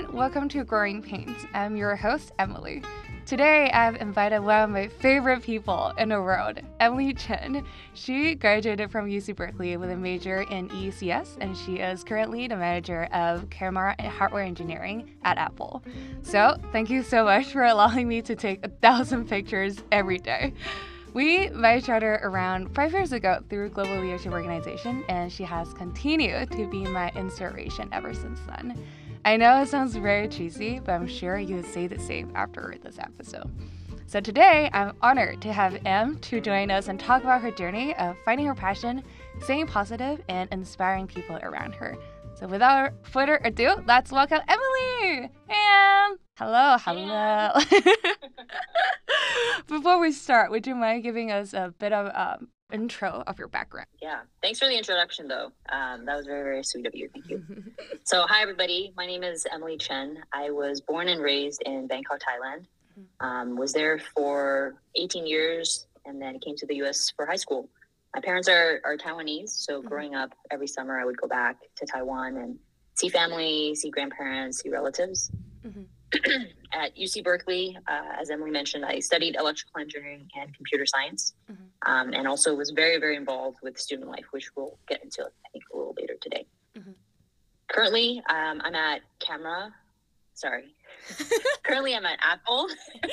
everyone. Welcome to Growing Pains. I'm your host, Emily. Today, I've invited one of my favorite people in the world, Emily Chen. She graduated from UC Berkeley with a major in EECS, and she is currently the manager of camera and hardware engineering at Apple. So, thank you so much for allowing me to take a thousand pictures every day. We met each other around five years ago through Global Leadership Organization, and she has continued to be my inspiration ever since then. I know it sounds very cheesy, but I'm sure you would say the same after this episode. So today, I'm honored to have Em to join us and talk about her journey of finding her passion, staying positive, and inspiring people around her. So without further ado, let's welcome Emily. Em. Hello, hello. Before we start, would you mind giving us a bit of um, intro of your background. Yeah. Thanks for the introduction, though. Um, that was very, very sweet of you. Thank you. so, hi, everybody. My name is Emily Chen. I was born and raised in Bangkok, Thailand. Mm-hmm. Um, was there for 18 years and then came to the US for high school. My parents are, are Taiwanese. So, mm-hmm. growing up every summer, I would go back to Taiwan and see family, see grandparents, see relatives. Mm-hmm. at UC Berkeley, uh, as Emily mentioned, I studied electrical engineering and computer science, mm-hmm. um, and also was very, very involved with student life, which we'll get into, I think, a little later today. Mm-hmm. Currently, um, I'm at Camera. Sorry. Currently, I'm at Apple.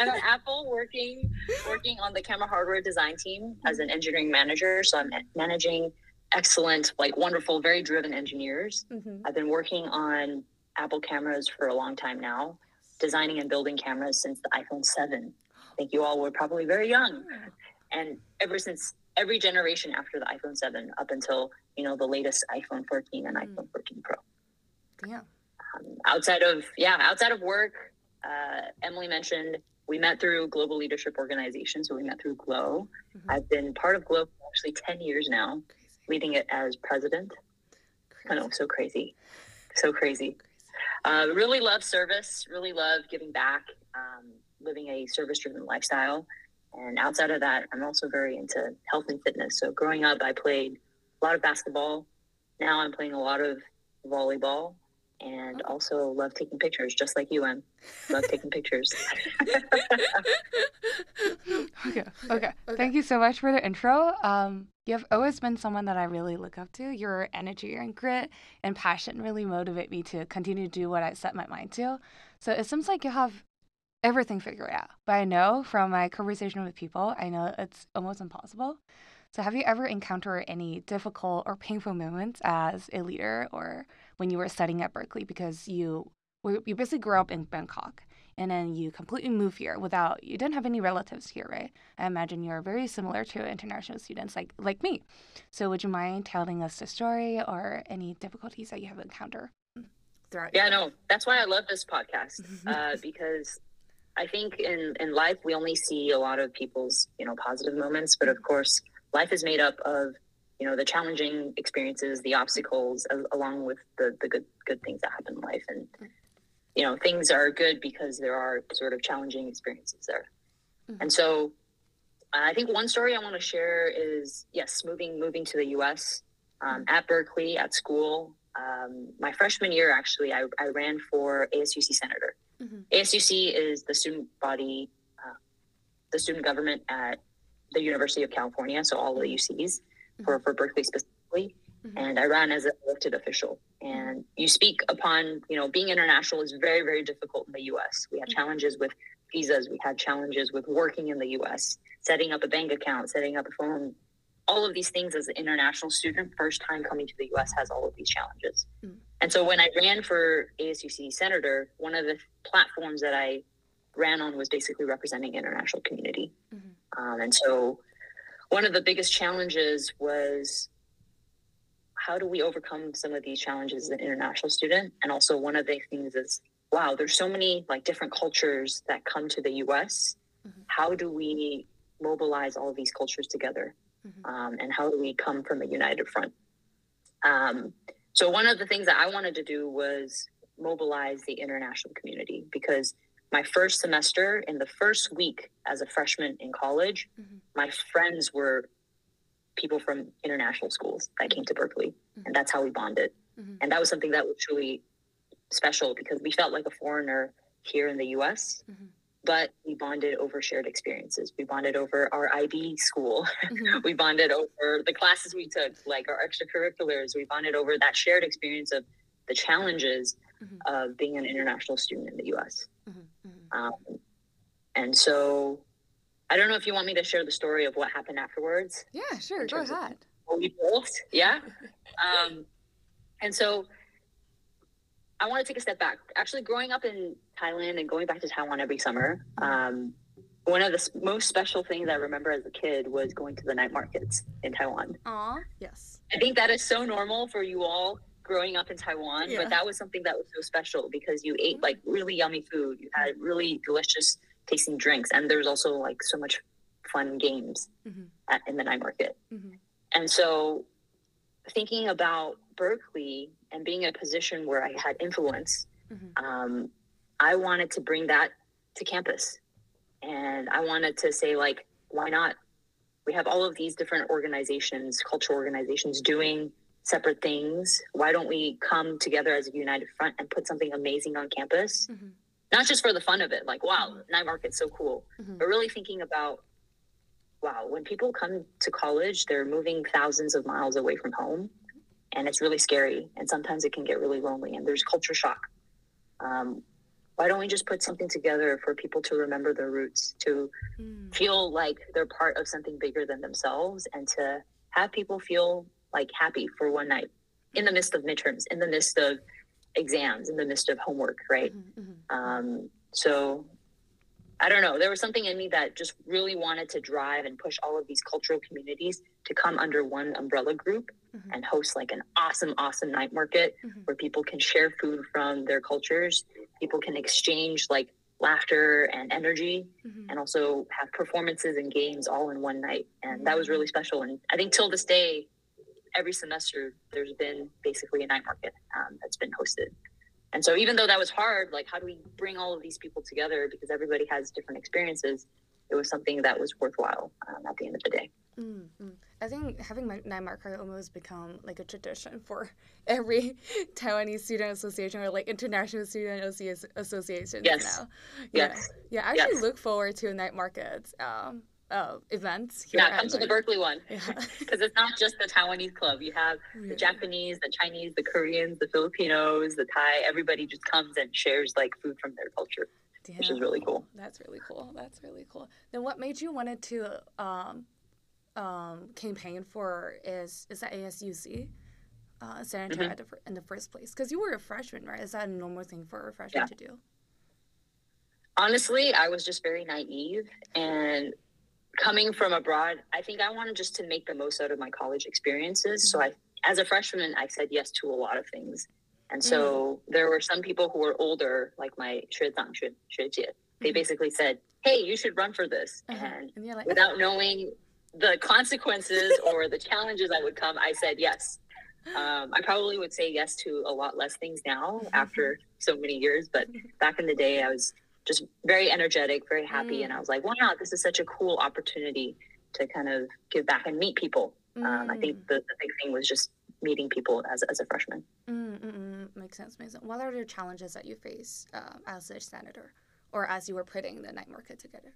I'm at Apple working working on the camera hardware design team as an engineering manager. So I'm managing excellent, like wonderful, very driven engineers. Mm-hmm. I've been working on Apple cameras for a long time now, designing and building cameras since the iPhone 7. I think you all were probably very young. And ever since every generation after the iPhone 7 up until, you know, the latest iPhone 14 and mm. iPhone 14 Pro. Yeah. Um, outside of, yeah, outside of work, uh, Emily mentioned we met through Global Leadership Organization. So we met through GLO. Mm-hmm. I've been part of GLO for actually 10 years now, crazy. leading it as president. Crazy. I know, so crazy. So crazy. Uh, really love service, really love giving back, um, living a service driven lifestyle. And outside of that, I'm also very into health and fitness. So growing up, I played a lot of basketball. Now I'm playing a lot of volleyball and also love taking pictures, just like you, Em. Love taking pictures. okay, okay. Thank you so much for the intro. Um, You've always been someone that I really look up to. Your energy and grit and passion really motivate me to continue to do what I set my mind to. So it seems like you have everything figured out. But I know from my conversation with people, I know it's almost impossible. So have you ever encountered any difficult or painful moments as a leader or when you were studying at Berkeley because you you basically grew up in Bangkok and then you completely move here without you didn't have any relatives here, right? I imagine you're very similar to international students like like me. So would you mind telling us the story or any difficulties that you have encountered? Throughout yeah, no, that's why I love this podcast uh, because I think in in life we only see a lot of people's you know positive moments, but of course life is made up of you know the challenging experiences, the obstacles, along with the the good good things that happen in life and you know things are good because there are sort of challenging experiences there mm-hmm. and so i think one story i want to share is yes moving moving to the us um, mm-hmm. at berkeley at school um, my freshman year actually i, I ran for asuc senator mm-hmm. asuc is the student body uh, the student government at the university of california so all of the ucs mm-hmm. for, for berkeley specifically mm-hmm. and i ran as an elected official and you speak upon you know being international is very very difficult in the us we had mm-hmm. challenges with visas we had challenges with working in the us setting up a bank account setting up a phone all of these things as an international student first time coming to the us has all of these challenges mm. and so when i ran for asuc senator one of the platforms that i ran on was basically representing international community mm-hmm. um, and so one of the biggest challenges was how do we overcome some of these challenges as an international student? And also one of the things is, wow, there's so many like different cultures that come to the US. Mm-hmm. How do we mobilize all of these cultures together? Mm-hmm. Um, and how do we come from a united front? Um, so one of the things that I wanted to do was mobilize the international community because my first semester in the first week as a freshman in college, mm-hmm. my friends were people from international schools that came to Berkeley, mm-hmm. and that's how we bonded. Mm-hmm. And that was something that was truly special because we felt like a foreigner here in the US. Mhm. But we bonded over shared experiences. We bonded over our IB school. Mhm. we bonded over the classes we took, like our extracurriculars. We bonded over that shared experience of the challenges Mhm. of being an international student in the US. Mhm. Mhm. Um, and so I don't know if you want me to share the story of what happened afterwards. Yeah, sure. Go ahead. What we built, yeah. Um, and so I want to take a step back. Actually, growing up in Thailand and going back to Taiwan every summer, um, one of the most special things I remember as a kid was going to the night markets in Taiwan. Aw, yes. I think that is so normal for you all growing up in Taiwan, Yeah. but that was something that was so special because you ate like really yummy food, you had really delicious tasting drinks, and there's also like so much fun games Mhm. at, in the night market. Mhm. And so, thinking about Berkeley and being in a position where I had influence, Mhm. um, I wanted to bring that to campus. And I wanted to say, like, why not? We have all of these different organizations, cultural organizations doing separate things. Why don't we come together as a united front and put something amazing on campus? Not just for the fun of it, like, wow, Mhm. night market's so cool, Mhm. but really thinking about wow, when people come to college, they're moving thousands of miles away from home, and it's really scary. And sometimes it can get really lonely, and there's culture shock. Um, why don't we just put something together for people to remember their roots, to Mm. feel like they're part of something bigger than themselves, and to have people feel like happy for one night in the midst of midterms, in the midst of exams, in the midst of homework, right? Mhm. Mhm. Um, so I don't know. There was something in me that just really wanted to drive and push all of these cultural communities to come under one umbrella group Mhm. and host like an awesome, awesome night market Mhm. where people can share food from their cultures. People can exchange like laughter and energy Mhm. and also have performances and games all in one night. And that was really special. And I think till this day, every semester, there's been basically a night market um, that's been hosted. And so, even though that was hard, like, how do we bring all of these people together because everybody has different experiences? It was something that was worthwhile um, at the end of the day. Mm, mm. I think having my night market almost become like a tradition for every Taiwanese student association or like international student associ- associations Yes. now. Yeah. Yes. Yeah, I actually Yes. look forward to night markets um, uh, events here. Yeah, come to the Berkeley one Yeah. because it's not just the Taiwanese club. You have the Japanese, the Chinese, the Koreans, the Filipinos, the Thai. Everybody just comes and shares like food from their culture, which is really cool. That's really cool. That's really cool. Then what made you wanted to um, um, campaign for is is that ASUC uh, senator Mhm. at the, fir- in the first place? Because you were a freshman, right? Is that a normal thing for a freshman Yeah. to do? honestly, I was just very naive and coming from abroad, I think I wanted just to make the most out of my college experiences. So I as a freshman, I said yes to a lot of things. And so there were some people who were older, like my 学长, 学, 学姐. They Mhm. basically said, Hey, you should run for this. Uh-huh. And And you're like, without knowing the consequences or the challenges that would come, I said yes. Um, I probably would say yes to a lot less things now after so many years, but back in the day, I was just very energetic, very happy, and I was like, wow, this is such a cool opportunity to kind of give back and meet people. Um, I think the, the big thing was just meeting people as, as a freshman. Mm, mm, mm, makes sense. Makes sense. What are the challenges that you face um, as a senator, or as you were putting the night market together?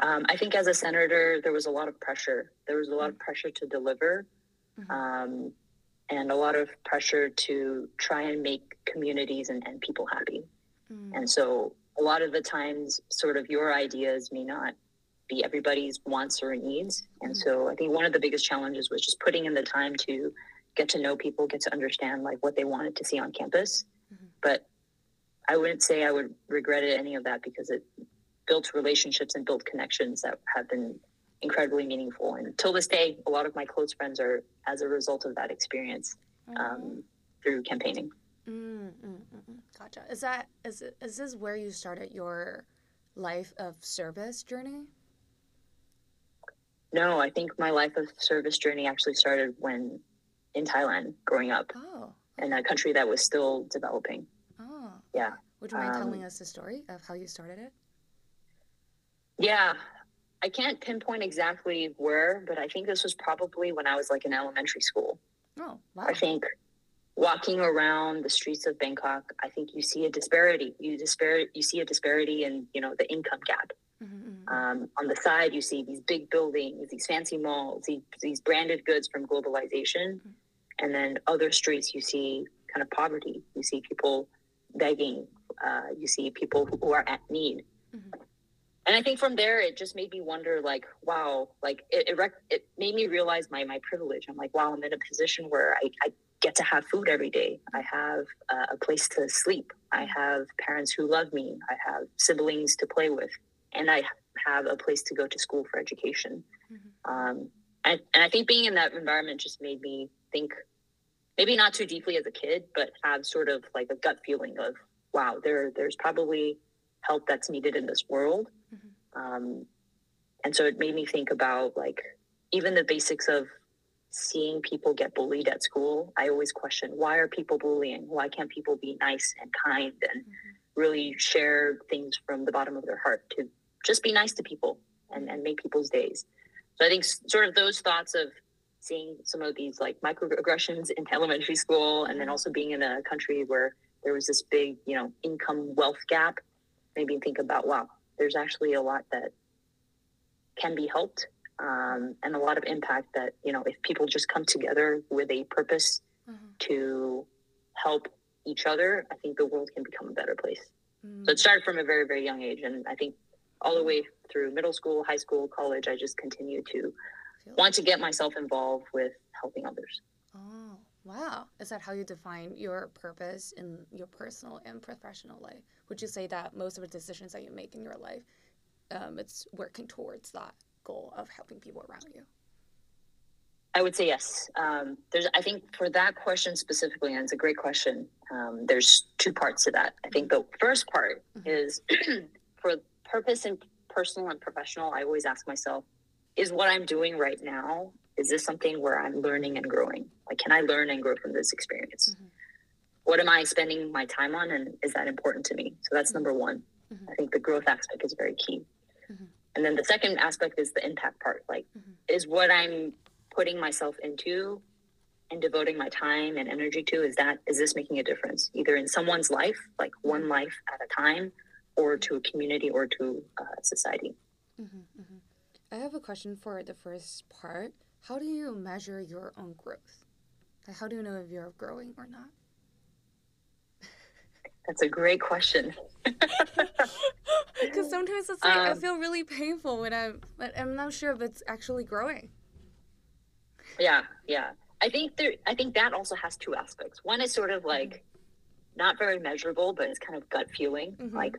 Um, I think as a senator, there was a lot of pressure. There was a lot of pressure to deliver, Mhm. um, and a lot of pressure to try and make communities and, and people happy. Mm, And so a lot of the times, sort of your ideas may not be everybody's wants or needs. And Mhm. so I think one of the biggest challenges was just putting in the time to get to know people, get to understand like what they wanted to see on campus. Mhm. But I wouldn't say I would regret it, any of that because it built relationships and built connections that have been incredibly meaningful. And till this day, a lot of my close friends are as a result of that experience um, through campaigning. Mm, mm, mm, mm. Gotcha. Is that is it, is this where you started your life of service journey? No, I think my life of service journey actually started when in Thailand, growing up Oh, in a country that was still developing. oh. Yeah. Would you mind Um, telling us the story of how you started it? Yeah, I can't pinpoint exactly where, but I think this was probably when I was like in elementary school. Oh, wow. I think walking around the streets of Bangkok, I think you see a disparity. You disparity. You see a disparity in you know the income gap. Mm-hmm. Um, on the side, you see these big buildings, these fancy malls, these, these branded goods from globalization, mm-hmm. and then other streets you see kind of poverty. You see people begging. Uh, you see people who are at need. Mm-hmm. And I think from there, it just made me wonder, like, wow, like it, it, rec- it made me realize my my privilege. I'm like, wow, I'm in a position where I, I get to have food every day. I have uh, a place to sleep. I have parents who love me. I have siblings to play with, and I have a place to go to school for education. Mm-hmm. Um, and, and I think being in that environment just made me think, maybe not too deeply as a kid, but have sort of like a gut feeling of, wow, there there's probably help that's needed in this world. Mm-hmm. Um, and so it made me think about like even the basics of seeing people get bullied at school, I always question why are people bullying? Why can't people be nice and kind and mm-hmm. really share things from the bottom of their heart to just be nice to people and, and make people's days? So I think sort of those thoughts of seeing some of these like microaggressions in elementary school and then mm-hmm. also being in a country where there was this big, you know, income wealth gap made me think about wow, there's actually a lot that can be helped um, and a lot of impact that you know if people just come together with a purpose mm-hmm. to help each other i think the world can become a better place. Mm-hmm. so it started from a very very young age and i think all the way through middle school high school college i just continue to want to get myself involved with helping others. Oh wow. Is that how you define your purpose in your personal and professional life? Would you say that most of the decisions that you make in your life um, it's working towards that goal of helping people around you? I would say yes. Um, there's, I think, for that question specifically, and it's a great question. Um, there's two parts to that. I think the first part mm-hmm. is for purpose and personal and professional. I always ask myself, is what I'm doing right now is this something where I'm learning and growing? Like, can I learn and grow from this experience? Mm-hmm. What am I spending my time on, and is that important to me? So that's mm-hmm. number one. Mm-hmm. I think the growth aspect is very key. And then the second aspect is the impact part. Like, mm-hmm. is what I'm putting myself into and devoting my time and energy to is that is this making a difference either in someone's life like one mm-hmm. life at a time or to a community or to uh, society mm-hmm, mm-hmm. i have a question for the first part how do you measure your own growth like how do you know if you're growing or not that's a great question. Because sometimes it's like um, I feel really painful when I'm, I'm not sure if it's actually growing. Yeah, yeah. I think there. I think that also has two aspects. One is sort of like mm-hmm. not very measurable, but it's kind of gut feeling. Mm-hmm. Like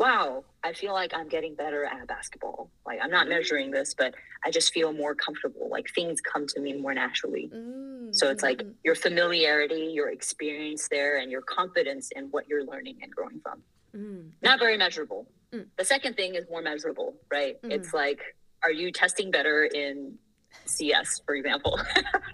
wow, I feel like I'm getting better at basketball. Like I'm not mm-hmm. measuring this, but I just feel more comfortable. Like things come to me more naturally. Mm-hmm. So it's like mm-hmm. your familiarity, your experience there, and your confidence in what you're learning and growing from. Mm-hmm. Not very measurable. Mm. The second thing is more measurable, right? Mm-hmm. It's like, are you testing better in CS, for example?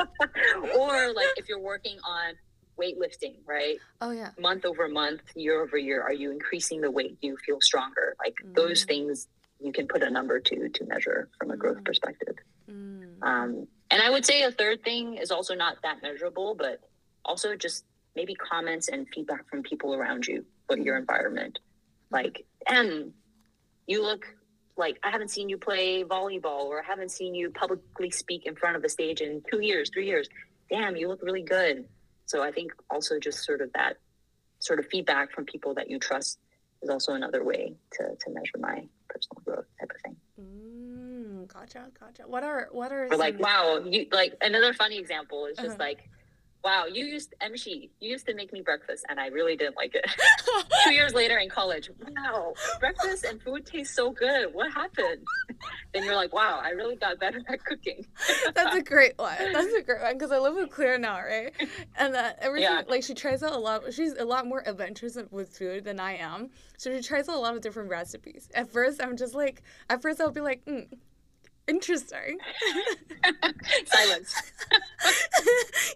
or like if you're working on weightlifting, right? Oh yeah. Month over month, year over year, are you increasing the weight? Do you feel stronger? Like mm. those things you can put a number to to measure from a growth mm. perspective. Mm. Um, and I would say a third thing is also not that measurable, but also just maybe comments and feedback from people around you, but your mm. environment. Like, and you look like I haven't seen you play volleyball or I haven't seen you publicly speak in front of the stage in two years, three years. Damn, you look really good. So I think also just sort of that sort of feedback from people that you trust is also another way to, to measure my personal growth type of thing. Mm, gotcha, gotcha. What are what are or like wow, you like another funny example is just uh-huh. like wow, you used MC, you used to make me breakfast, and I really didn't like it. Two years later in college, wow, breakfast and food taste so good. What happened? then you're like, wow, I really got better at cooking. That's a great one. That's a great one because I live with Claire now, right? And that every yeah. like she tries out a lot. She's a lot more adventurous with food than I am, so she tries out a lot of different recipes. At first, I'm just like, at first I'll be like, mm, interesting. Silence.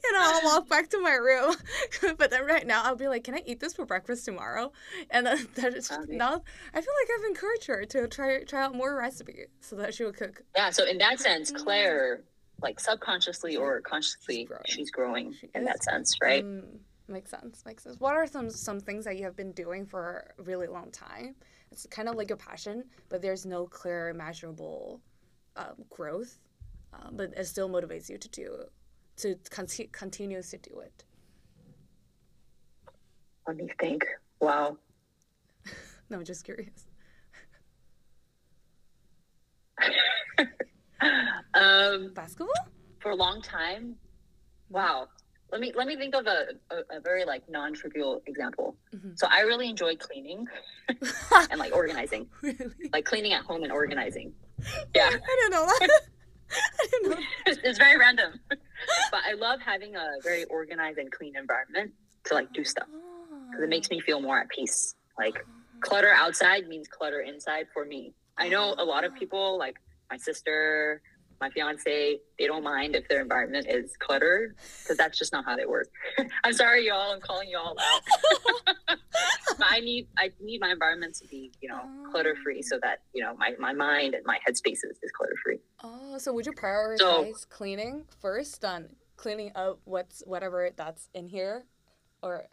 you know, I'll walk back to my room, but then right now I'll be like, "Can I eat this for breakfast tomorrow?" And then that is okay. now I feel like I've encouraged her to try try out more recipes so that she will cook. Yeah. So in that sense. Claire like subconsciously or consciously growing. she's growing She in that sense, right? Mm, makes sense. Makes sense. What are some some things that you have been doing for a really long time? It's kind of like a passion, but there's no clear, measurable um, growth, uh, but it still motivates you to do to conti- continues to do it. Let me think. Wow. No, I'm just curious. um, Basketball? for a long time. Wow. Let me let me think of a, a, a very like non-trivial example. Mhm. So I really enjoy cleaning and like organizing, really? like cleaning at home and organizing. Yeah, I didn't know that. I didn't know. it's, it's very random, but I love having a very organized and clean environment to like do stuff ah. because it makes me feel more at peace. Like ah. clutter outside means clutter inside for me. I know a lot of people, like my sister, my fiance, they don't mind if their environment is cluttered because that's just not how they work. I'm sorry, y'all. I'm calling y'all out. but I need I need my environment to be, you know, clutter free oh. so that you know my, my mind and my headspace is, is clutter free. Oh, so would you prioritize so, cleaning first on cleaning up what's whatever that's in here, or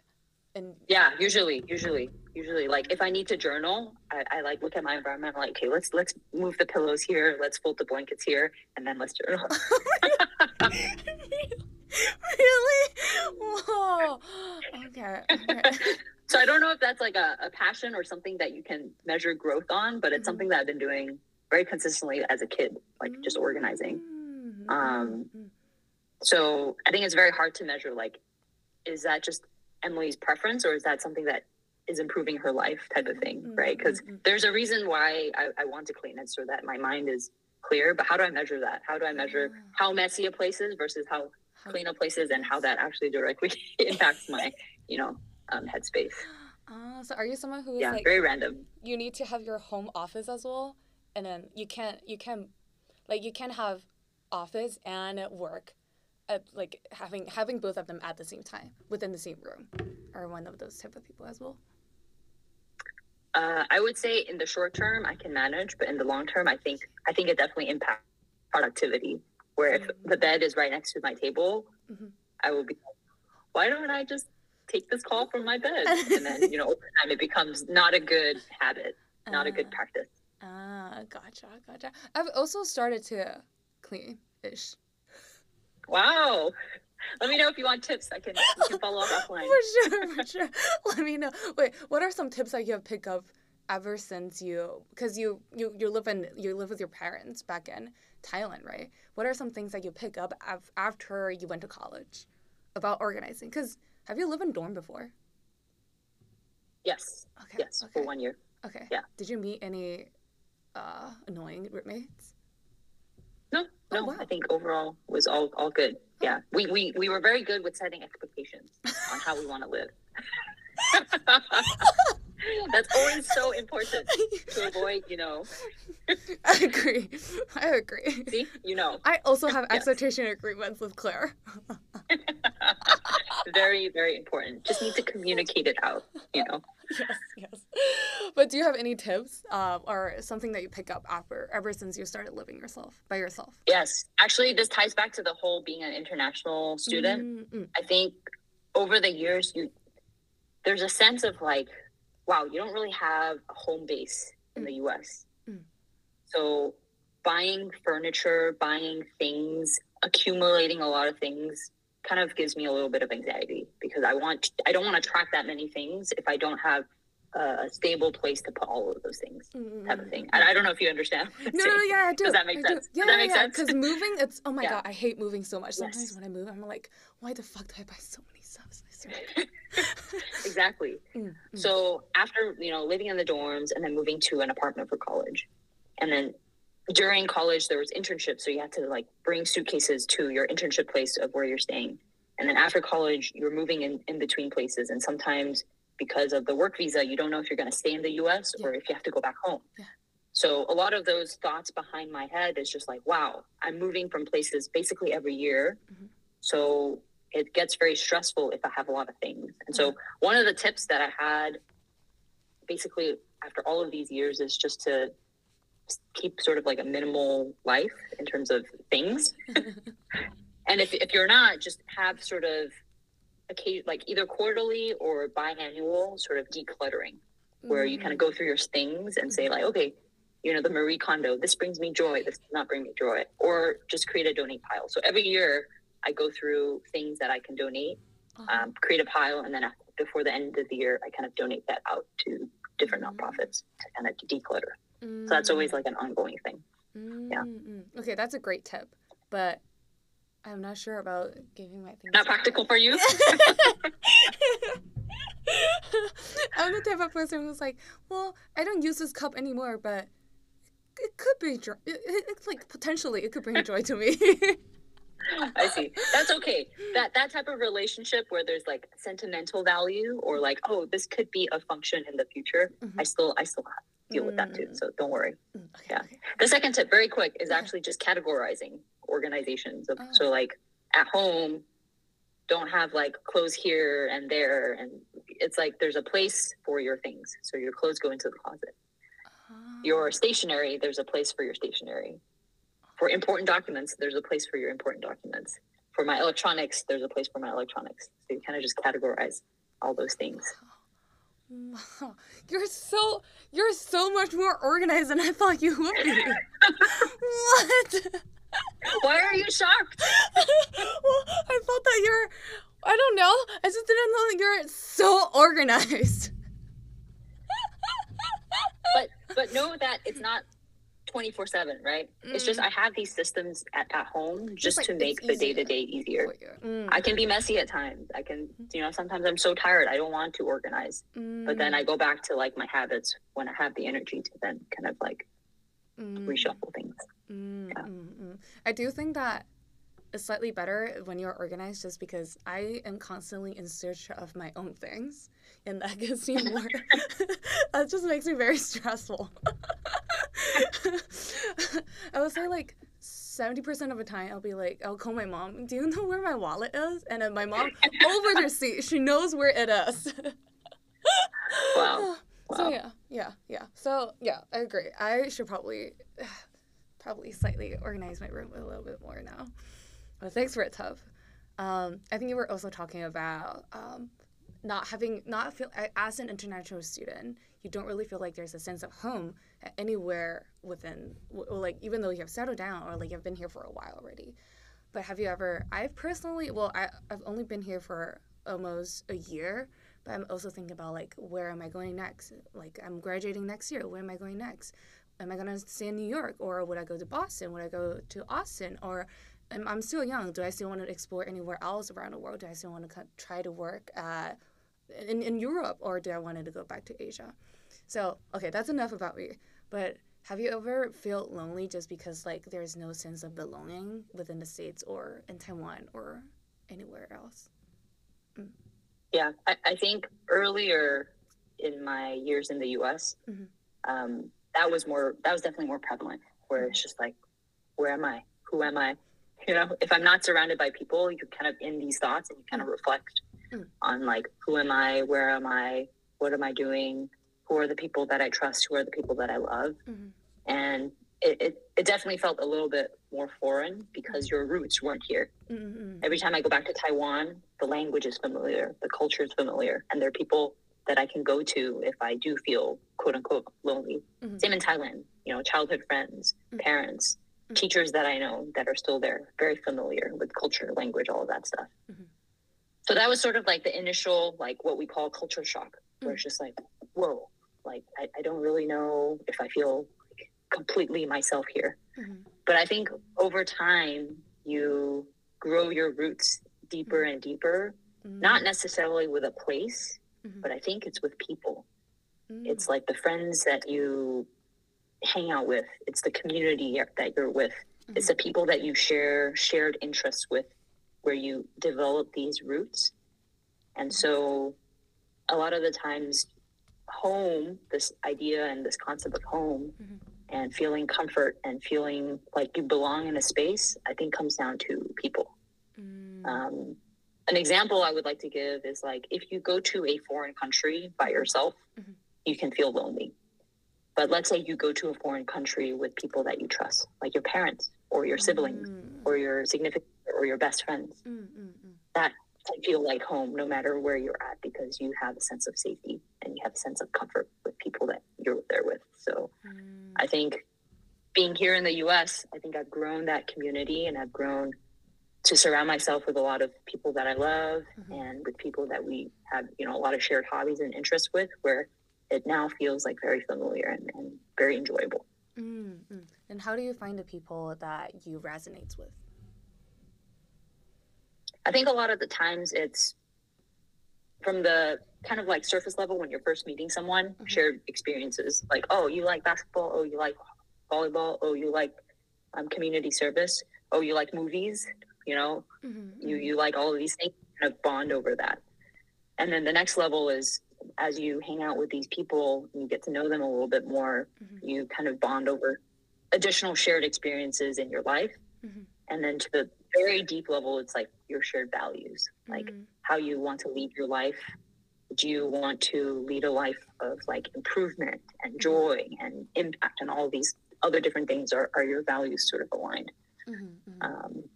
in Yeah, usually, usually, usually. Like if I need to journal, I, I like look at my environment. I'm like, okay, let's let's move the pillows here, let's fold the blankets here, and then let's journal. really? Whoa. Okay. okay. so I don't know if that's like a, a passion or something that you can measure growth on, but it's Mhm. something that I've been doing very consistently as a kid, like just organizing. Mm, Um. So I think it's very hard to measure. Like, is that just Emily's preference, or is that something that is improving her life, type of thing, Mm, right? Because mm, mm. there's a reason why I, I want to clean it so that my mind is clear. But how do I measure that? How do I measure how messy a place is versus how clean a place is, and how that actually directly impacts my, you know, um, headspace? Ah, so are you someone who's Yeah, like very random. you need to have your home office as well, and then you can't you can't, like you can't have office and work, at, like having having both of them at the same time within the same room, or one of those type of people as well. Uh, I would say in the short term I can manage, but in the long term, I think I think it definitely impacts productivity. Where if the bed is right next to my table, Mhm. I will be, like, why don't I just take this call from my bed? And then you know, over time, it becomes not a good habit, not a good Ah. practice. Ah, gotcha, gotcha. I've also started to clean ish. Wow. Let me know if you want tips. I can we can follow up offline. For sure, for sure. Let me know. Wait, what are some tips that you have picked up ever since you? Because you you you live in you live with your parents back in Thailand, right? What are some things that you pick up af- after you went to college about organizing? Because have you lived in dorm before? Yes, Okay. yes, Okay. for one year. Okay. yeah. Did you meet any uh, annoying roommates? No, Oh, no, wow. I think overall was all all good. Yeah, we we we were very good with setting expectations on how we want to live. That's always so important to avoid, you know. I agree. I agree. See, you know, I also have Yes. expectation agreements with Claire. very very important. Just need to communicate it out, you know. yes, yes. But do you have any tips uh, or something that you pick up after ever since you started living yourself by yourself? Yes, actually, this ties back to the whole being an international student. Mm, mm, I think over the years, you there's a sense of like, wow, you don't really have a home base in the U.S. Mm. So buying furniture, buying things, accumulating a lot of things, kind of gives me a little bit of anxiety because I want I don't want to track that many things if I don't have a, stable place to put all of those things, mm, type of thing. And I don't know if you understand. No, no, yeah, I do. Does that make I do. sense? Does Yeah, that yeah, make yeah. sense? Because moving, it's oh my Yeah. god, I hate moving so much. Sometimes Yes. when I move, I'm like, why the fuck do I buy so many stuff? exactly. Mm, mm. So after you know living in the dorms and then moving to an apartment for college, and then during college there was internships, so you had to like bring suitcases to your internship place of where you're staying, and then after college you're moving in in between places, and sometimes because of the work visa you don't know if you're going to stay in the U.S. or if you have to go back home. Yeah. So a lot of those thoughts behind my head is just like, wow, I'm moving from places basically every year, Mhm. so it gets very stressful if I have a lot of things. And so one of the tips that I had basically after all of these years is just to keep sort of like a minimal life in terms of things. and if, if you're not, just have sort of occasion, like either quarterly or biannual sort of decluttering, where you kind of go through your things and say like, okay, you know, the Marie Kondo, this brings me joy, this does not bring me joy, or just create a donate pile. So every year I go through things that I can donate, Uh-huh. um, create a pile, and then after, before the end of the year, I kind of donate that out to different Mm. nonprofits to kind of declutter. So that's always like an ongoing thing. yeah. Mm, mm. Okay, that's a great tip, but I'm not sure about giving my things. Not practical for you? I'm the type of person who's like, well, I don't use this cup anymore, but it could be joy. It, it, it's like potentially it could bring joy to me. I see. That's okay. That that type of relationship where there's like sentimental value or like, oh, this could be a function in the future. Mhm. I still I still deal with that too. Mm. So don't worry. Mm, okay, Yeah. okay. The second tip, very quick, is Yeah. actually just categorizing organizations. Of, Oh. So like at home, don't have like clothes here and there, and it's like there's a place for your things. So your clothes go into the closet. Ah. Your stationery, there's a place for your stationery. For important documents, there's a place for your important documents. For my electronics, there's a place for my electronics. So you kind of just categorize all those things. Wow, you're so you're so much more organized than I thought you would be. what? Why are you shocked? well, I thought that you're. I don't know. I just didn't know that you're so organized. But but know that it's not 24 7, right? It's just Mm. I have these systems at, at home just, like, to make the day to day easier. Mm, I can be messy at times. I can, you know, sometimes I'm so tired. I don't want to organize. But then I go back to like my habits when I have the energy to then kind of like mm, reshuffle things. Mm, Yeah. mm, mm. I do think that it's slightly better when you're organized just because I am constantly in search of my own things. And that gives me more. that just makes me very stressful. I would say, like, 70% of the time, I'll be like, I'll call my mom, Do you know where my wallet is? And then my mom, over the seat, she knows where it is. Wow. So yeah, yeah, yeah. So yeah, I agree. I should probably, probably slightly organize my room a little bit more now. But thanks for it, Tuv. Um, I think you were also talking about um, not having, not feel as an international student, you don't really feel like there's a sense of home anywhere within, like even though you have settled down or like you've been here for a while already. But have you ever? I've personally, well, I, I've only been here for almost a year, but I'm also thinking about like where am I going next? Like I'm graduating next year. Where am I going next? Am I gonna stay in New York or would I go to Boston? Would I go to Austin? Or am, I'm still young. Do I still want to explore anywhere else around the world? Do I still want to try to work at, in in Europe or do I want to go back to Asia? So okay, that's enough about me. But have you ever felt lonely just because like there's no sense of belonging within the states or in Taiwan or anywhere else? Yeah. I, I think earlier in my years in the US, Mhm. um, that was more, that was definitely more prevalent where it's just like, where am I? Who am I? You know, if I'm not surrounded by people, you're kind of in these thoughts and you kind of reflect Mm. on like, who am I? Where am I? What am I doing? Who are the people that I trust? Who are the people that I love? Mhm. And it, it, it definitely felt a little bit more foreign because your roots weren't here. Mm-mm. Every time I go back to Taiwan, the language is familiar, the culture is familiar, and there are people that I can go to if I do feel quote unquote lonely. Mhm. Same in Thailand, you know, childhood friends, Mhm. parents, Mhm. teachers that I know that are still there, very familiar with culture, language, all of that stuff. Mhm. So that was sort of like the initial, like what we call culture shock, where it's just like, whoa, like I, I don't really know if I feel like completely myself here Mhm. but I think over time you grow your roots deeper and deeper, not necessarily with a place, but I think it's with people. Mm. It's like the friends that you hang out with, it's the community that you're with, it's the people that you share shared interests with, where you develop these roots. And so a lot of the times, home, this idea and this concept of home, Mhm. and feeling comfort and feeling like you belong in a space, I think comes down to people. Mm. Um, an example I would like to give is like if you go to a foreign country by yourself, Mhm. You can feel lonely. But let's say you go to a foreign country with people that you trust, like your parents or your siblings Mm. or your significant or your best friends. Mm, mm, mm. That can feel like home no matter where you're at because you have a sense of safety and you have a sense of comfort with people that you're there with. So Mm. I think being here in the US, I think I've grown that community and I've grown to surround myself with a lot of people that I love Mhm. and with people that we have, you know, a lot of shared hobbies and interests with where it now feels like very familiar and, and very enjoyable. Mm, mm. And how do you find the people that you resonates with? I think a lot of the times it's from the kind of like surface level when you're first meeting someone, Mhm. shared experiences like, oh, you like basketball, oh, you like volleyball, oh, you like um, community service, oh, you like movies, you know, Mm-hmm. you you like all of these things, kind of bond over that. And then the next level is as you hang out with these people, and you get to know them a little bit more, Mhm. you kind of bond over additional shared experiences in your life. Mhm. And then to the very deep level, it's like your shared values, like Mm, how you want to lead your life. Do you want to lead a life of like improvement and joy and impact and all these other different things are, are your values sort of aligned mhm, mhm. um,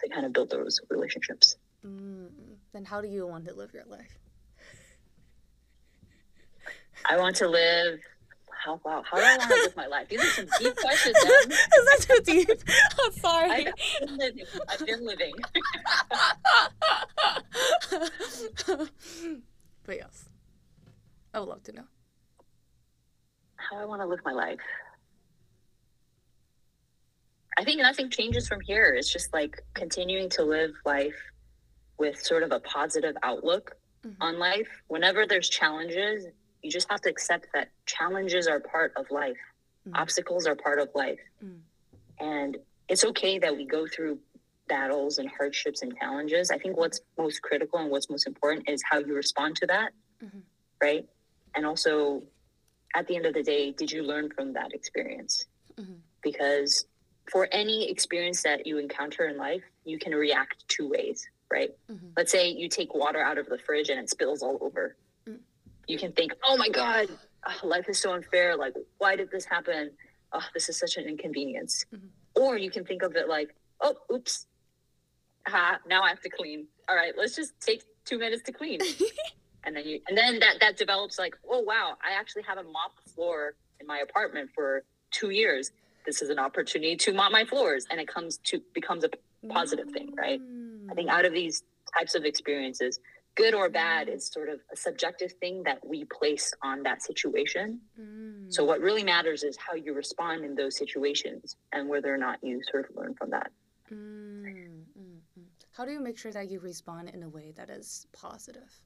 to kind of build those relationships? Then how do you want to live your life? I want to live. How wow? How do I want to live my life? These are some deep questions. Em. Is that too deep? I'm sorry. I, I've been living. I've been living. but yes, I would love to know. How I want to live my life. I think nothing changes from here. It's just like continuing to live life with sort of a positive outlook Mhm. on life. Whenever there's challenges, you just have to accept that challenges are part of life. Mm. Obstacles are part of life. Mm. And it's okay that we go through battles and hardships and challenges. I think what's most critical and what's most important is how you respond to that, Mhm. right? And also, at the end of the day, did you learn from that experience? Mhm. Because for any experience that you encounter in life, you can react two ways, right? Mhm. Let's say you take water out of the fridge and it spills all over. Mm. You can think, oh my God, ah, life is so unfair. Like, why did this happen? Oh, this is such an inconvenience. Mhm. Or you can think of it like, oh, oops. Ha, now I have to clean. All right, let's just take two minutes to clean. and then you and then that that develops like, oh wow, I actually haven't mopped the floor in my apartment for two years. This is an opportunity to mop my floors. And it comes to becomes a positive thing, right? I think out of these types of experiences, good or bad is sort of a subjective thing that we place on that situation. Mm. So what really matters is how you respond in those situations and whether or not you sort of learn from that. Mm, mm, mm. How do you make sure that you respond in a way that is positive?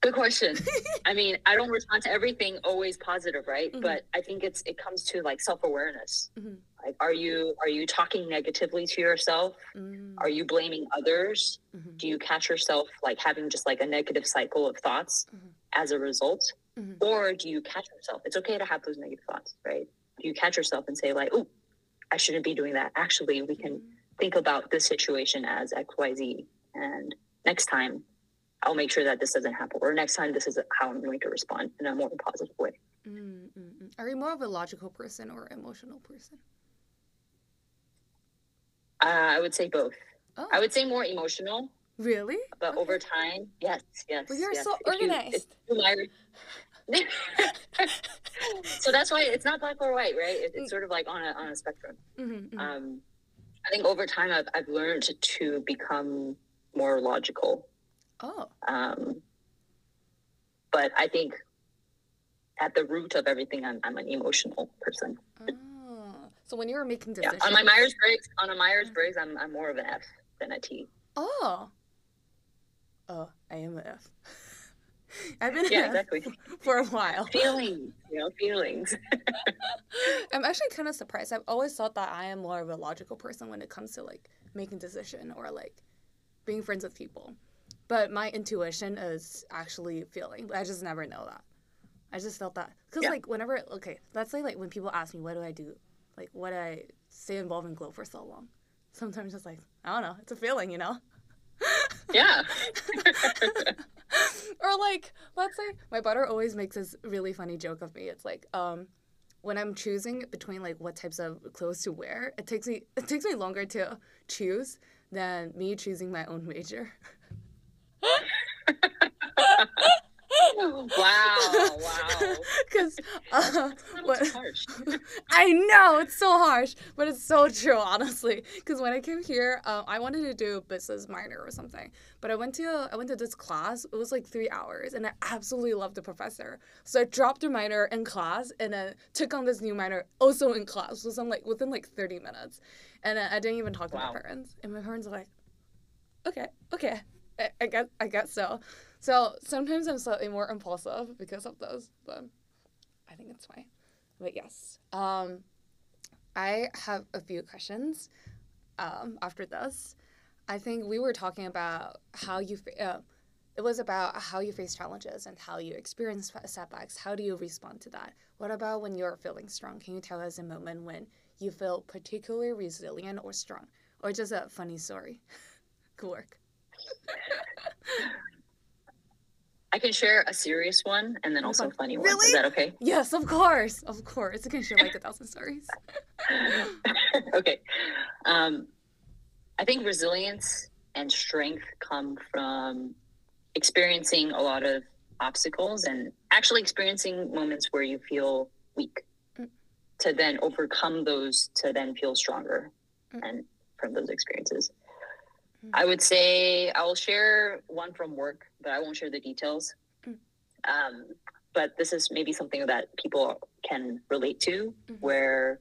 Good question. I mean, I don't respond to everything always positive, right? Mhm. But I think it's it comes to like self-awareness. Mhm. Like are you are you talking negatively to yourself? Mm, Are you blaming others? mhm, Do you catch yourself like having just like a negative cycle of thoughts Mhm. as a result? mhm. Or do you catch yourself? It's okay to have those negative thoughts, right? Do you catch yourself and say like, "Oh, I shouldn't be doing that." Actually, we can think about this situation as XYZ and next time I'll make sure that this doesn't happen or next time this is how I'm going to respond in a more positive way. Mm, mm, mm. Are you more of a logical person or emotional person? Uh, I would say both. Oh, I would say more emotional, really? but Okay. over time, yes, yes. Well, you're yes. so If organized. you so that's why it's not black or white, right? It, it's sort of like on a on a spectrum. Mhm, mhm. Um, I think over time I've I've learned to become more logical. Oh, Um, but I think at the root of everything, I'm I'm an emotional person. oh. So when you were making Yeah. decisions, On my Myers Briggs, on a Myers Briggs, I'm I'm more of an F than a T. Oh. Oh, I am an F. I've been Yeah, exactly. for a while. Feelings, you know, feelings. I'm actually kind of surprised. I've always thought that I am more of a logical person when it comes to like making decision or like being friends with people. But my intuition is actually feeling. I just never know that. I just felt that because Yeah. like whenever okay, let's say like when people ask me what do I do, like what do I stay involved in GLO for so long. Sometimes it's like I don't know. It's a feeling, you know. Yeah. or like let's say my brother always makes this really funny joke of me it's like um when I'm choosing between like what types of clothes to wear, it takes me it takes me longer to choose than me choosing my own major. wow, wow. Because uh, what, harsh. I know it's so harsh, but it's so true, honestly. Because when I came here, uh, I wanted to do business minor or something, but I went to I went to this class. It was like three hours, and I absolutely loved the professor. So I dropped the minor in class, and then took on this new minor also in class. So I'm like within like 30 minutes, and I didn't even talk to Wow. my parents. And my parents are like, "Okay, okay, I, I guess I guess so." So sometimes I'm slightly more impulsive because of those, but I think it's fine. But yes, um, I have a few questions. Um, after this, I think we were talking about how you. Uh, it was about how you face challenges and how you experience setbacks. How do you respond to that? What about when you're feeling strong? Can you tell us a moment when you feel particularly resilient or strong, or just a funny story? Good work. I can share a serious one and then also a funny one. Really? Is that okay? Yes, of course, of course. You can share like a thousand stories. okay. Um, I think resilience and strength come from experiencing a lot of obstacles and actually experiencing moments where you feel weak Mm. to then overcome those to then feel stronger Mm. and from those experiences. I would say I will share one from work, but I won't share the details. Mm. Um, but this is maybe something that people can relate to, Mhm. where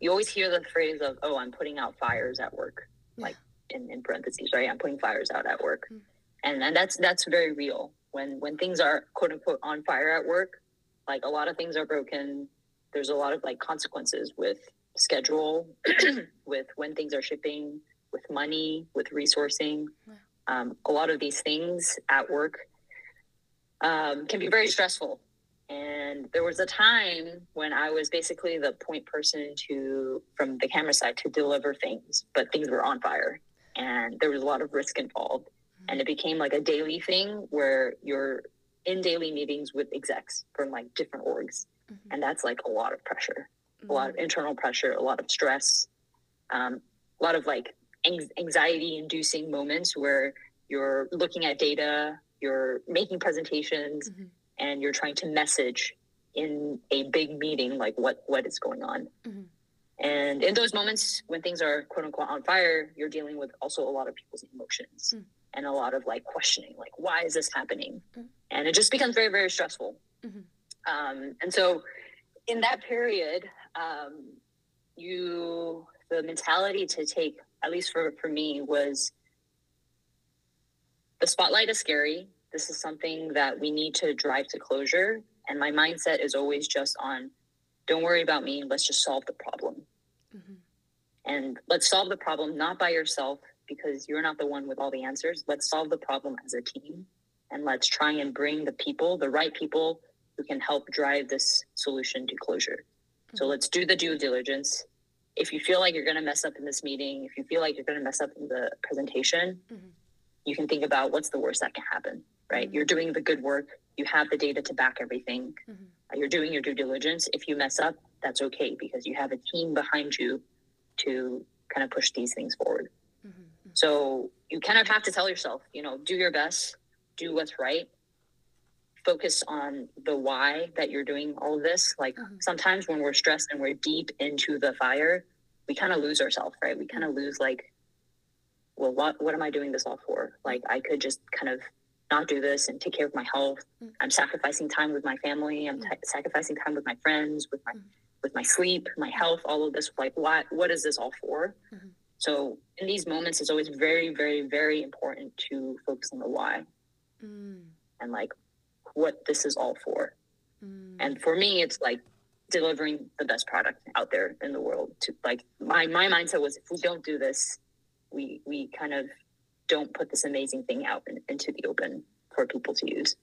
you always hear the phrase of, "Oh, I'm putting out fires at work," Yeah. like in, in parentheses, right? I'm putting fires out at work, Mm. and and that's that's very real. When when things are quote unquote on fire at work, like a lot of things are broken. There's a lot of like consequences with schedule, with when things are shipping, with money, with resourcing. Um, a lot of these things at work um, can be very stressful. And there was a time when I was basically the point person to, from the camera side, to deliver things, but things were on fire, and there was a lot of risk involved. And it became like a daily thing where you're in daily meetings with execs from like different orgs, Mhm. and that's like a lot of pressure a lot of internal pressure, a lot of stress, um, a lot of like anxiety inducing moments where you're looking at data, you're making presentations, Mhm. and you're trying to message in a big meeting like what what is going on. Mhm. And in those moments when things are quote unquote on fire, you're dealing with also a lot of people's emotions Mm. and a lot of like questioning, like why is this happening? Mm. And it just becomes very very stressful. Mhm. Um, and so in that period, um, you the mentality to take, at least for for me, was the spotlight is scary. This is something that we need to drive to closure. And my mindset is always just on, don't worry about me. Let's just solve the problem. Mhm. And let's solve the problem not by yourself because you're not the one with all the answers. Let's solve the problem as a team. And let's try and bring the people, the right people who can help drive this solution to closure. So Mhm. let's do the due diligence. If you feel like you're going to mess up in this meeting, if you feel like you're going to mess up in the presentation, Mhm. you can think about what's the worst that can happen, right? Mhm. You're doing the good work. You have the data to back everything. Mhm. Uh, You're doing your due diligence. If you mess up, that's okay because you have a team behind you to kind of push these things forward. Mhm. So you kind of have to tell yourself, you know, do your best, do what's right, focus on the why that you're doing all of this. Like Mhm. sometimes when we're stressed and we're deep into the fire, we kind of lose ourselves, right? We kind of lose like, well, what what am I doing this all for? Like I could just kind of not do this and take care of my health. Mm. I'm sacrificing time with my family. I'm Mm. ta sacrificing time with my friends, with my Mm. with my sleep, my health, all of this. Like, what what is this all for? Mhm. So in these moments, it's always very, very, very important to focus on the why Mm. and like what this is all for. Mm. And for me, it's like delivering the best product out there in the world. To like my my mindset was, if we don't do this, we we kind of don't put this amazing thing out in, into the open for people to use.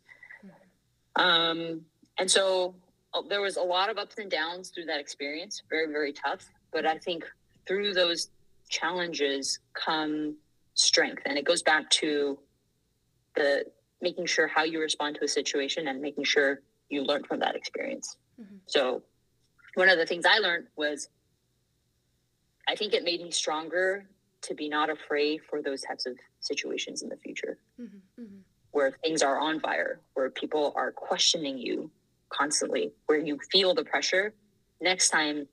Um, and so uh, there was a lot of ups and downs through that experience. Very very tough, but I think through those challenges come strength, and it goes back to the making sure how you respond to a situation and making sure you learn from that experience. Mhm. So one of the things I learned was I think it made me stronger to be not afraid for those types of situations in the future Mm-hmm, mm-hmm. where things are on fire, where people are questioning you constantly, where you feel the pressure. Next time,